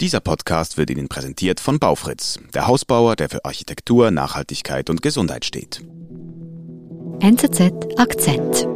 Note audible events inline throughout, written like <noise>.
Dieser Podcast wird Ihnen präsentiert von Baufritz, der Hausbauer, der für Architektur, Nachhaltigkeit und Gesundheit steht. NZZ Akzent.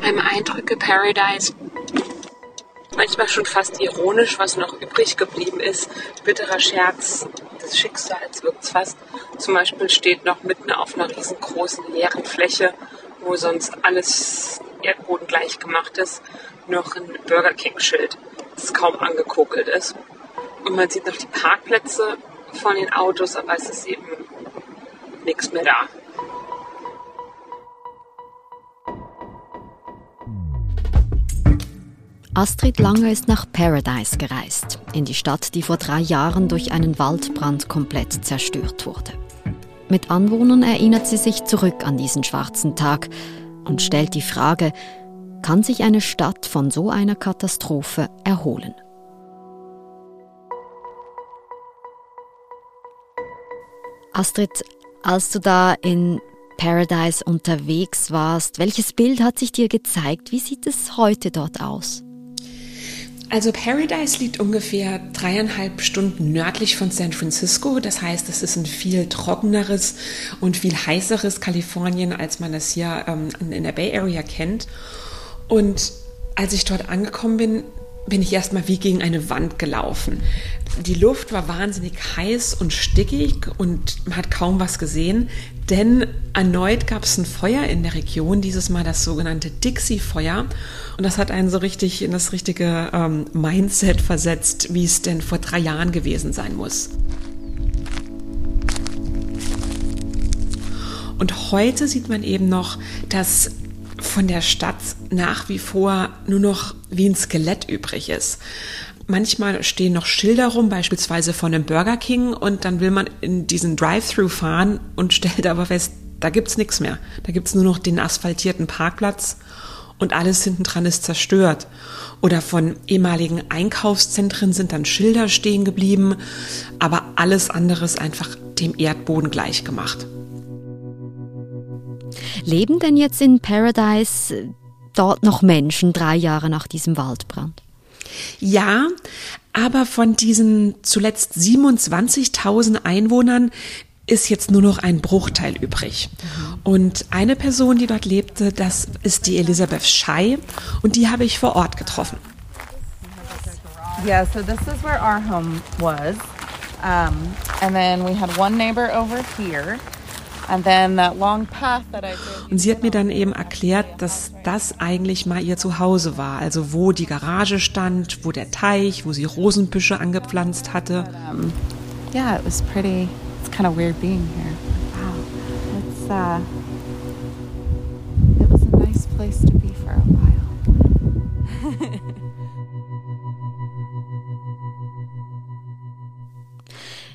Beim Eindrücke Paradise manchmal schon fast ironisch, was noch übrig geblieben ist. Bitterer Scherz des Schicksals wirkt fast. Zum Beispiel steht noch mitten auf einer riesengroßen leeren Fläche, wo sonst alles Erdboden gleich gemacht ist, noch ein Burger King Schild, das kaum angekokelt ist. Und man sieht noch die Parkplätze von den Autos, aber es ist eben nichts mehr da. Astrid Lange ist nach Paradise gereist, in die Stadt, die vor drei Jahren durch einen Waldbrand komplett zerstört wurde. Mit Anwohnern erinnert sie sich zurück an diesen schwarzen Tag und stellt die Frage, kann sich eine Stadt von so einer Katastrophe erholen? Astrid, als du da in Paradise unterwegs warst, welches Bild hat sich dir gezeigt? Wie sieht es heute dort aus? Also Paradise liegt ungefähr dreieinhalb Stunden nördlich von San Francisco. Das heißt, es ist ein viel trockeneres und viel heißeres Kalifornien, als man es hier ähm, in der Bay Area kennt. Und als ich dort angekommen bin, bin ich erstmal wie gegen eine Wand gelaufen. Die Luft war wahnsinnig heiß und stickig und man hat kaum was gesehen, denn erneut gab es ein Feuer in der Region, dieses Mal das sogenannte Dixie-Feuer. Und das hat einen so richtig in das richtige ähm, Mindset versetzt, wie es denn vor drei Jahren gewesen sein muss. Und heute sieht man eben noch, dass von der Stadt nach wie vor nur noch wie ein Skelett übrig ist. Manchmal stehen noch Schilder rum, beispielsweise von einem Burger King, und dann will man in diesen Drive-Thru fahren und stellt aber fest, da gibt's nichts mehr. Da gibt's nur noch den asphaltierten Parkplatz und alles hinten dran ist zerstört. Oder von ehemaligen Einkaufszentren sind dann Schilder stehen geblieben, aber alles andere ist einfach dem Erdboden gleich gemacht. Leben denn jetzt in Paradise dort noch Menschen drei Jahre nach diesem Waldbrand? Ja, aber von diesen zuletzt 27.000 Einwohnern ist jetzt nur noch ein Bruchteil übrig. Und eine Person, die dort lebte, das ist die Elisabeth Schei und die habe ich vor Ort getroffen. Yeah, so this is where our home was. Um, and then we had one neighbor over here. Und sie hat mir dann eben erklärt, dass das eigentlich mal ihr Zuhause war, also wo die Garage stand, wo der Teich, wo sie Rosenbüsche angepflanzt hatte. Yeah, it was pretty. It's kind of weird being here. Wow, it's uh, it was a nice place to be for a while. <laughs>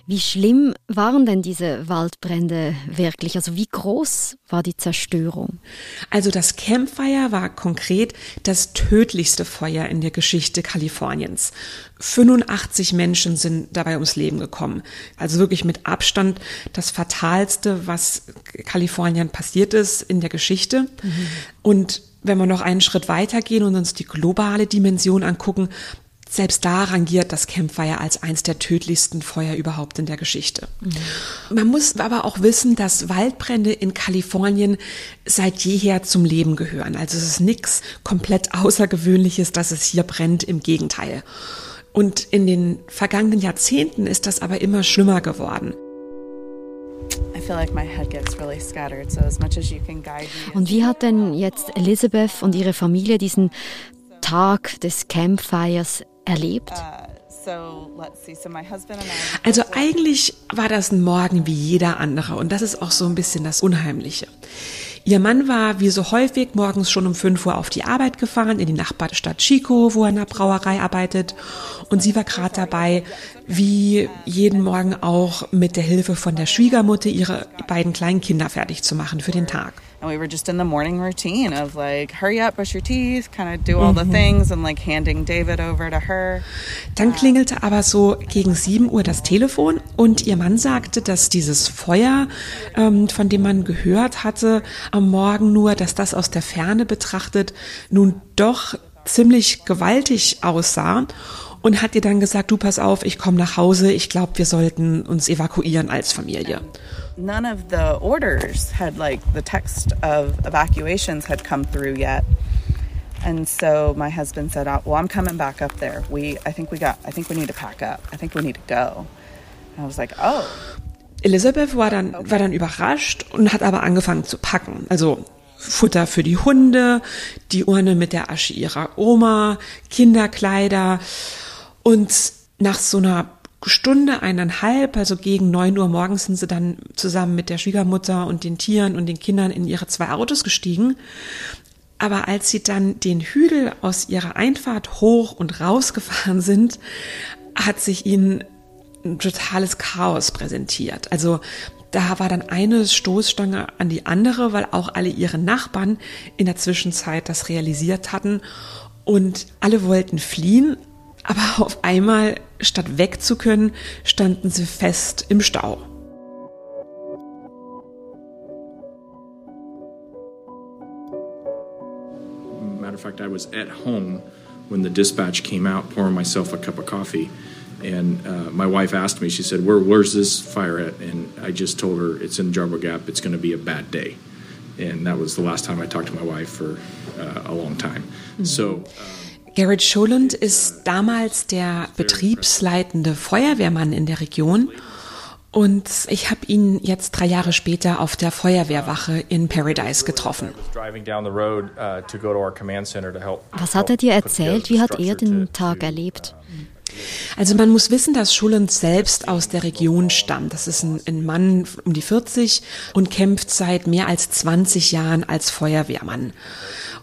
Wie schlimm waren denn diese Waldbrände wirklich? Also wie groß war die Zerstörung? Also das Campfire war konkret das tödlichste Feuer in der Geschichte Kaliforniens. 85 Menschen sind dabei ums Leben gekommen. Also wirklich mit Abstand das fatalste, was Kalifornien passiert ist in der Geschichte. Mhm. Und wenn wir noch einen Schritt weitergehen und uns die globale Dimension angucken, selbst da rangiert das Campfire als eins der tödlichsten Feuer überhaupt in der Geschichte. Mhm. Man muss aber auch wissen, dass Waldbrände in Kalifornien seit jeher zum Leben gehören. Also es ist nichts komplett Außergewöhnliches, dass es hier brennt, im Gegenteil. Und in den vergangenen Jahrzehnten ist das aber immer schlimmer geworden. Und wie hat denn jetzt Elizabeth und ihre Familie diesen Tag des Campfires erlebt? Also eigentlich war das ein Morgen wie jeder andere und das ist auch so ein bisschen das Unheimliche. Ihr Mann war wie so häufig morgens schon um 5 Uhr auf die Arbeit gefahren in die Nachbarstadt Chico, wo er in der Brauerei arbeitet. Und sie war gerade dabei, wie jeden Morgen auch mit der Hilfe von der Schwiegermutter ihre beiden kleinen Kinder fertig zu machen für den Tag. And we were just in the morning routine of like hurry up brush your teeth kind of do all the things and like handing David over to her. Dann klingelte aber so gegen 7 Uhr das Telefon und ihr Mann sagte, dass dieses Feuer, ähm, von dem man gehört hatte am Morgen nur, dass das aus der Ferne betrachtet nun doch ziemlich gewaltig aussah und hat ihr dann gesagt, du pass auf, ich komme nach Hause, ich glaube, wir sollten uns evakuieren als Familie. none of the orders had like the text of evacuations had come through yet. And so my husband said "Oh, well i'm coming back up there. We i think we got i think we need to pack up. I think we need to go. And i was like oh. Elizabeth war dann, war dann überrascht und hat aber angefangen zu packen. Also Futter für die Hunde, die Urne mit der Asche ihrer Oma, Kinderkleider. Und nach so einer Stunde, eineinhalb, also gegen neun Uhr morgens sind sie dann zusammen mit der Schwiegermutter und den Tieren und den Kindern in ihre zwei Autos gestiegen. Aber als sie dann den Hügel aus ihrer Einfahrt hoch und rausgefahren sind, hat sich ihnen ein totales Chaos präsentiert. Also da war dann eine Stoßstange an die andere, weil auch alle ihre Nachbarn in der Zwischenzeit das realisiert hatten und alle wollten fliehen, aber auf einmal, statt weg zu können, standen sie fest im Stau. Matter of fact, I was at home when the dispatch came out, pouring myself a cup of coffee. And uh, my wife asked me, she said, Where, Where's this fire at? And I just told her, It's in Jarbo Gap. It's going to be a bad day. And that was the last time I talked to my wife for uh, a long time. So. Garrett Scholand ist damals der betriebsleitende Feuerwehrmann in der Region. Und ich habe ihn jetzt drei Jahre später auf der Feuerwehrwache in Paradise getroffen. Was hat er dir erzählt? Wie hat er den Tag erlebt? Also man muss wissen, dass Schulland selbst aus der Region stammt. Das ist ein, ein Mann um die 40 und kämpft seit mehr als 20 Jahren als Feuerwehrmann.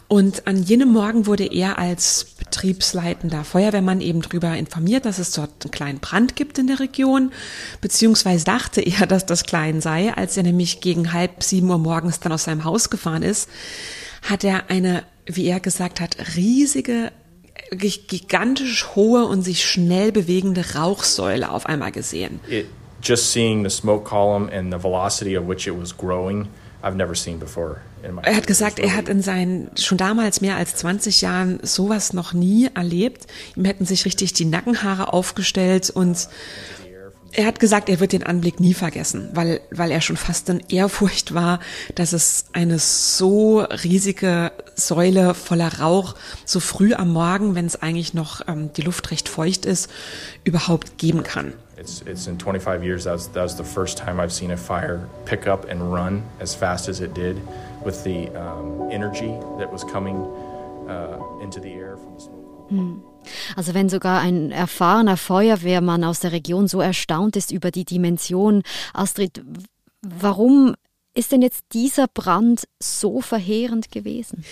Und an jenem Morgen wurde er als betriebsleitender Feuerwehrmann eben darüber informiert, dass es dort einen kleinen Brand gibt in der Region, beziehungsweise dachte er, dass das klein sei. Als er nämlich gegen halb sieben Uhr morgens dann aus seinem Haus gefahren ist, hat er eine, wie er gesagt hat, riesige gigantisch hohe und sich schnell bewegende Rauchsäule auf einmal gesehen. It, just seeing the smoke column and the velocity of which it was growing, I've never seen before. Er hat gesagt, er hat in seinen schon damals mehr als 20 Jahren sowas noch nie erlebt. Ihm hätten sich richtig die Nackenhaare aufgestellt und er hat gesagt, er wird den Anblick nie vergessen, weil, weil er schon fast in Ehrfurcht war, dass es eine so riesige Säule voller Rauch so früh am Morgen, wenn es eigentlich noch ähm, die Luft recht feucht ist, überhaupt geben kann. It's, it's in 25 years, that was, that was the first time I've seen a fire pick up and run as fast as it did with the um, energy that was coming uh, into the air from the smoke. Also wenn sogar ein erfahrener Feuerwehrmann aus der Region so erstaunt ist über die Dimension, Astrid, warum ist denn jetzt dieser Brand so verheerend gewesen?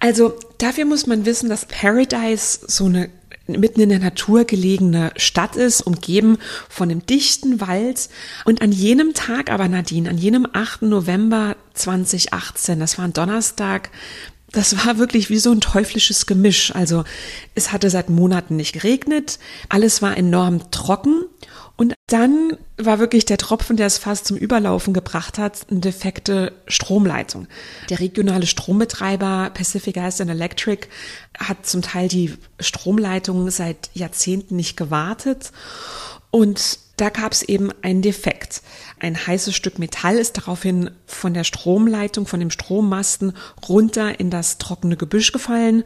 Also dafür muss man wissen, dass Paradise so eine mitten in der Natur gelegene Stadt ist, umgeben von einem dichten Wald. Und an jenem Tag aber, Nadine, an jenem 8. November 2018, das war ein Donnerstag, das war wirklich wie so ein teuflisches Gemisch. Also es hatte seit Monaten nicht geregnet, alles war enorm trocken und dann war wirklich der Tropfen, der es fast zum Überlaufen gebracht hat, eine defekte Stromleitung. Der regionale Strombetreiber Pacific Gas and Electric hat zum Teil die Stromleitung seit Jahrzehnten nicht gewartet und da gab es eben einen Defekt. Ein heißes Stück Metall ist daraufhin von der Stromleitung, von dem Strommasten runter in das trockene Gebüsch gefallen.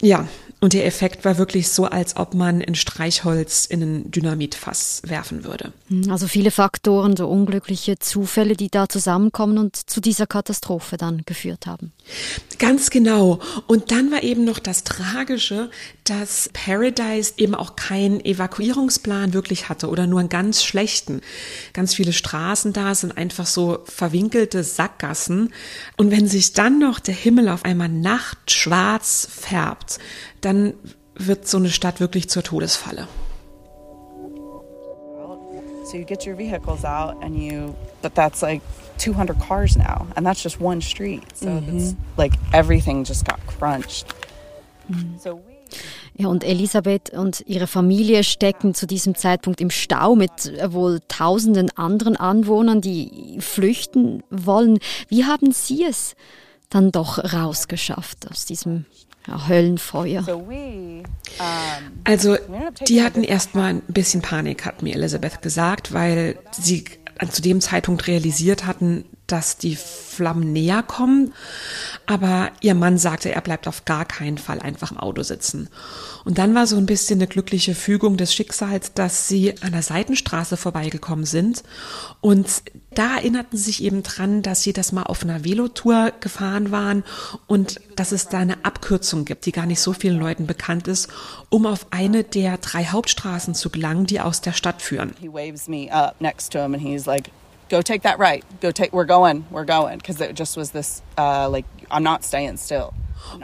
Ja, und der Effekt war wirklich so, als ob man ein Streichholz in ein Dynamitfass werfen würde. Also viele Faktoren, so unglückliche Zufälle, die da zusammenkommen und zu dieser Katastrophe dann geführt haben. Ganz genau. Und dann war eben noch das Tragische, dass Paradise eben auch keinen Evakuierungsplan wirklich hatte oder nur einen ganz schlechten. Ganz viele Straßen da sind einfach so verwinkelte Sackgassen. Und wenn sich dann noch der Himmel auf einmal nachtschwarz färbt, dann wird so eine Stadt wirklich zur Todesfalle. So you get your vehicles out and you, but that's like 200 cars now, and that's just one street. So mm-hmm. it's like everything just got crunched. Mm-hmm. So we ja, und Elisabeth und ihre Familie stecken zu diesem Zeitpunkt im Stau mit äh, wohl tausenden anderen Anwohnern, die flüchten wollen. Wie haben Sie es dann doch rausgeschafft aus diesem ja, Höllenfeuer? Also, die hatten erstmal ein bisschen Panik, hat mir Elisabeth gesagt, weil sie zu dem Zeitpunkt realisiert hatten, dass die Flammen näher kommen. Aber ihr Mann sagte, er bleibt auf gar keinen Fall einfach im Auto sitzen. Und dann war so ein bisschen eine glückliche Fügung des Schicksals, dass sie an der Seitenstraße vorbeigekommen sind. Und da erinnerten sie sich eben dran, dass sie das mal auf einer Velotour gefahren waren und dass es da eine Abkürzung gibt, die gar nicht so vielen Leuten bekannt ist, um auf eine der drei Hauptstraßen zu gelangen, die aus der Stadt führen. He waves me up next to him and he's like, go take that right. Go take, we're going, we're going. Because it just was this, uh, like, I'm not staying still.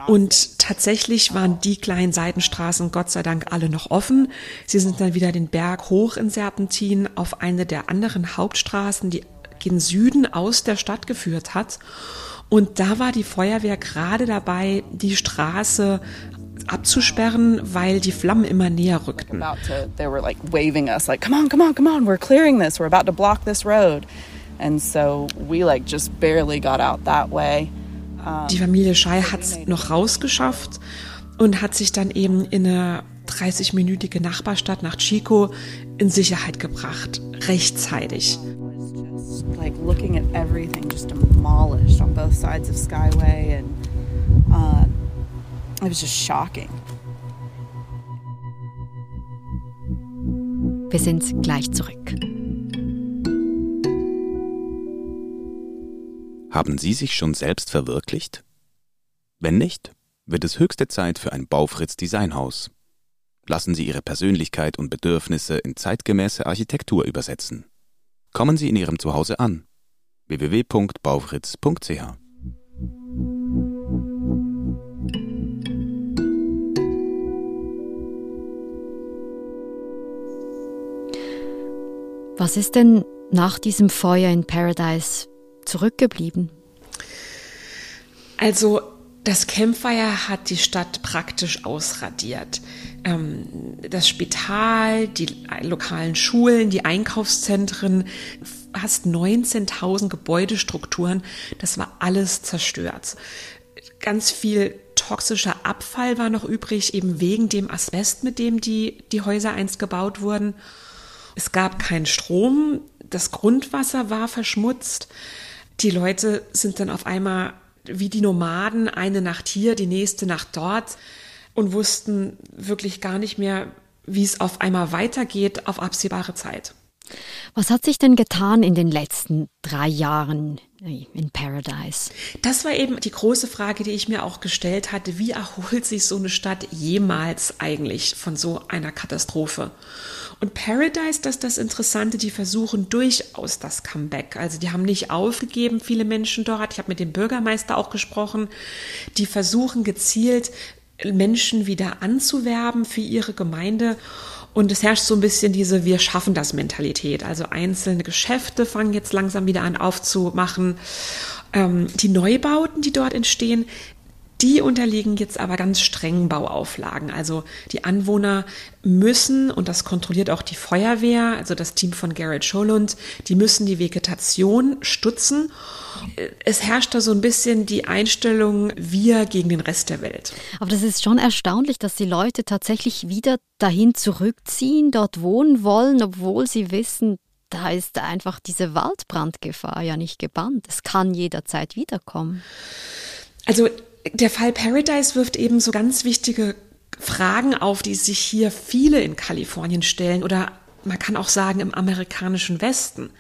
Und tatsächlich waren die kleinen Seitenstraßen Gott sei Dank alle noch offen. Sie sind dann wieder den Berg hoch in Serpentin auf eine der anderen Hauptstraßen, die gen Süden aus der Stadt geführt hat. Und da war die Feuerwehr gerade dabei, die Straße abzusperren, weil die Flammen immer näher rückten. They were like waving us like, come on, come on, come on, we're clearing this, we're about to block this road. And so we like just barely got out that way. Die Familie Schei hat es noch rausgeschafft und hat sich dann eben in eine 30-minütige Nachbarstadt nach Chico in Sicherheit gebracht, rechtzeitig. Like looking at everything just demolished on both sides of Skyway and uh, It was just shocking. Wir sind gleich zurück. Haben Sie sich schon selbst verwirklicht? Wenn nicht, wird es höchste Zeit für ein Baufritz Designhaus. Lassen Sie Ihre Persönlichkeit und Bedürfnisse in zeitgemäße Architektur übersetzen. Kommen Sie in Ihrem Zuhause an. www.baufritz.ch Was ist denn nach diesem Feuer in Paradise zurückgeblieben? Also das Campfire hat die Stadt praktisch ausradiert. Ähm, das Spital, die lokalen Schulen, die Einkaufszentren, fast 19.000 Gebäudestrukturen, das war alles zerstört. Ganz viel toxischer Abfall war noch übrig, eben wegen dem Asbest, mit dem die, die Häuser einst gebaut wurden. Es gab keinen Strom, das Grundwasser war verschmutzt. Die Leute sind dann auf einmal wie die Nomaden, eine Nacht hier, die nächste Nacht dort und wussten wirklich gar nicht mehr, wie es auf einmal weitergeht auf absehbare Zeit. Was hat sich denn getan in den letzten drei Jahren in Paradise? Das war eben die große Frage, die ich mir auch gestellt hatte. Wie erholt sich so eine Stadt jemals eigentlich von so einer Katastrophe? Und Paradise, das ist das Interessante, die versuchen durchaus das Comeback. Also die haben nicht aufgegeben, viele Menschen dort. Ich habe mit dem Bürgermeister auch gesprochen. Die versuchen gezielt Menschen wieder anzuwerben für ihre Gemeinde. Und es herrscht so ein bisschen diese Wir schaffen das Mentalität. Also einzelne Geschäfte fangen jetzt langsam wieder an aufzumachen. Ähm, die Neubauten, die dort entstehen, die unterliegen jetzt aber ganz strengen Bauauflagen. Also die Anwohner müssen, und das kontrolliert auch die Feuerwehr, also das Team von Garrett Scholund, die müssen die Vegetation stutzen. Es herrscht da so ein bisschen die Einstellung wir gegen den Rest der Welt. Aber das ist schon erstaunlich, dass die Leute tatsächlich wieder dahin zurückziehen, dort wohnen wollen, obwohl sie wissen, da ist einfach diese Waldbrandgefahr ja nicht gebannt. Es kann jederzeit wiederkommen. Also der Fall Paradise wirft eben so ganz wichtige Fragen auf, die sich hier viele in Kalifornien stellen oder man kann auch sagen im amerikanischen Westen.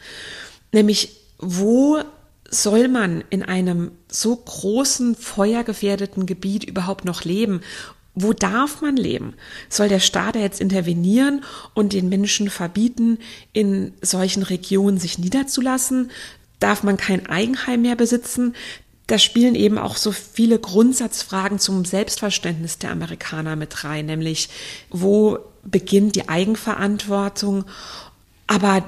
Nämlich, wo soll man in einem so großen, feuergefährdeten Gebiet überhaupt noch leben? Wo darf man leben? Soll der Staat jetzt intervenieren und den Menschen verbieten, in solchen Regionen sich niederzulassen? Darf man kein Eigenheim mehr besitzen? Da spielen eben auch so viele Grundsatzfragen zum Selbstverständnis der Amerikaner mit rein, nämlich wo beginnt die Eigenverantwortung, aber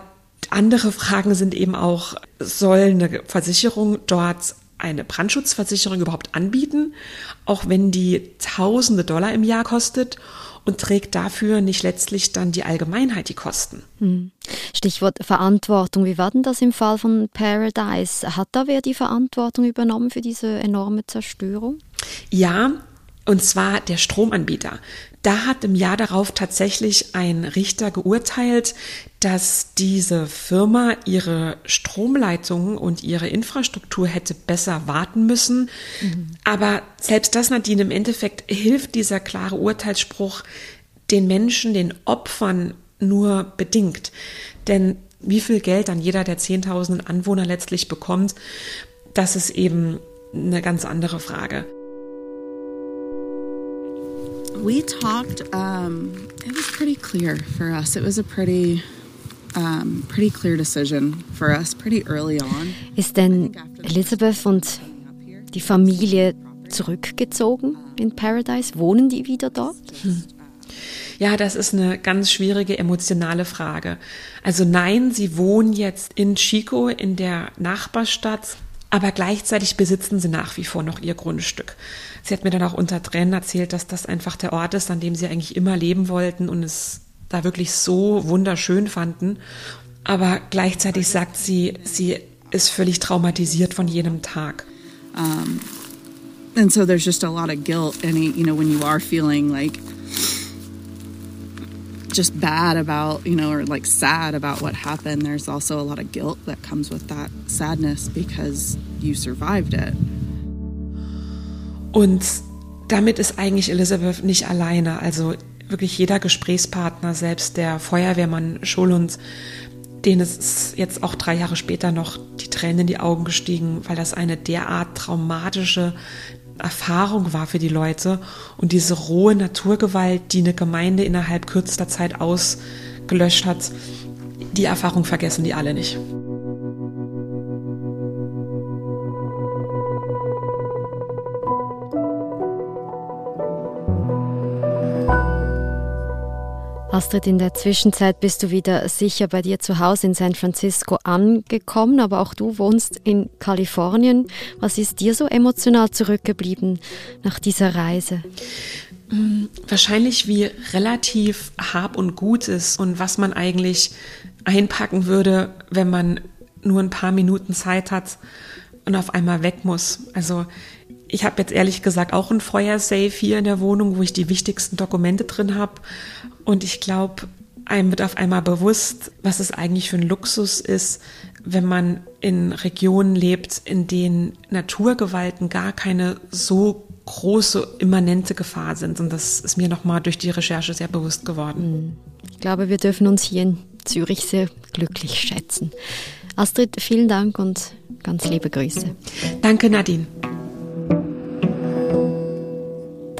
Andere Fragen sind eben auch, soll eine Versicherung dort eine Brandschutzversicherung überhaupt anbieten, auch wenn die tausende Dollar im Jahr kostet? Und trägt dafür nicht letztlich dann die Allgemeinheit die Kosten. Hm. Stichwort Verantwortung. Wie war denn das im Fall von Paradise? Hat da wer die Verantwortung übernommen für diese enorme Zerstörung? Ja, und zwar der Stromanbieter. Da hat im Jahr darauf tatsächlich ein Richter geurteilt, dass diese Firma ihre Stromleitungen und ihre Infrastruktur hätte besser warten müssen. Mhm. Aber selbst das, Nadine, im Endeffekt hilft dieser klare Urteilsspruch den Menschen, den Opfern nur bedingt. Denn wie viel Geld dann jeder der Zehntausenden Anwohner letztlich bekommt, das ist eben eine ganz andere Frage. We talked. Um, it was pretty clear for us. It was a pretty, um, pretty clear decision for us pretty early on. Ist denn Elizabeth und die Familie zurückgezogen in Paradise? Wohnen die wieder dort? Hm. Ja, das ist eine ganz schwierige emotionale Frage. Also nein, sie wohnen jetzt in Chico in der Nachbarstadt aber gleichzeitig besitzen sie nach wie vor noch ihr Grundstück. Sie hat mir dann auch unter Tränen erzählt, dass das einfach der Ort ist, an dem sie eigentlich immer leben wollten und es da wirklich so wunderschön fanden. Aber gleichzeitig sagt sie, sie ist völlig traumatisiert von jenem Tag. Um, and so there's just a lot of guilt, and you know, when you are feeling like just bad about, you know, or like sad about what happened, there's also a lot of guilt that comes with that sadness because you survived it. Und damit ist eigentlich Elizabeth nicht alleine. Also wirklich jeder Gesprächspartner, selbst der Feuerwehrmann Scholund, denen ist jetzt auch drei Jahre später noch die Tränen in die Augen gestiegen, weil das eine derart traumatische Erfahrung war für die Leute und diese rohe Naturgewalt, die eine Gemeinde innerhalb kürzester Zeit ausgelöscht hat, die Erfahrung vergessen die alle nicht. Astrid, in der Zwischenzeit bist du wieder sicher bei dir zu Hause in San Francisco angekommen, aber auch du wohnst in Kalifornien. Was ist dir so emotional zurückgeblieben nach dieser Reise? Hm, wahrscheinlich wie relativ hab und gut ist und was man eigentlich einpacken würde, wenn man nur ein paar Minuten Zeit hat und auf einmal weg muss. Also ich habe jetzt ehrlich gesagt auch ein Feuersafe hier in der Wohnung, wo ich die wichtigsten Dokumente drin habe. Und ich glaube, einem wird auf einmal bewusst, was es eigentlich für ein Luxus ist, wenn man in Regionen lebt, in denen Naturgewalten gar keine so große immanente Gefahr sind. Und das ist mir nochmal durch die Recherche sehr bewusst geworden. Ich glaube, wir dürfen uns hier in Zürich sehr glücklich schätzen. Astrid, vielen Dank und ganz liebe Grüße. Danke, Nadine.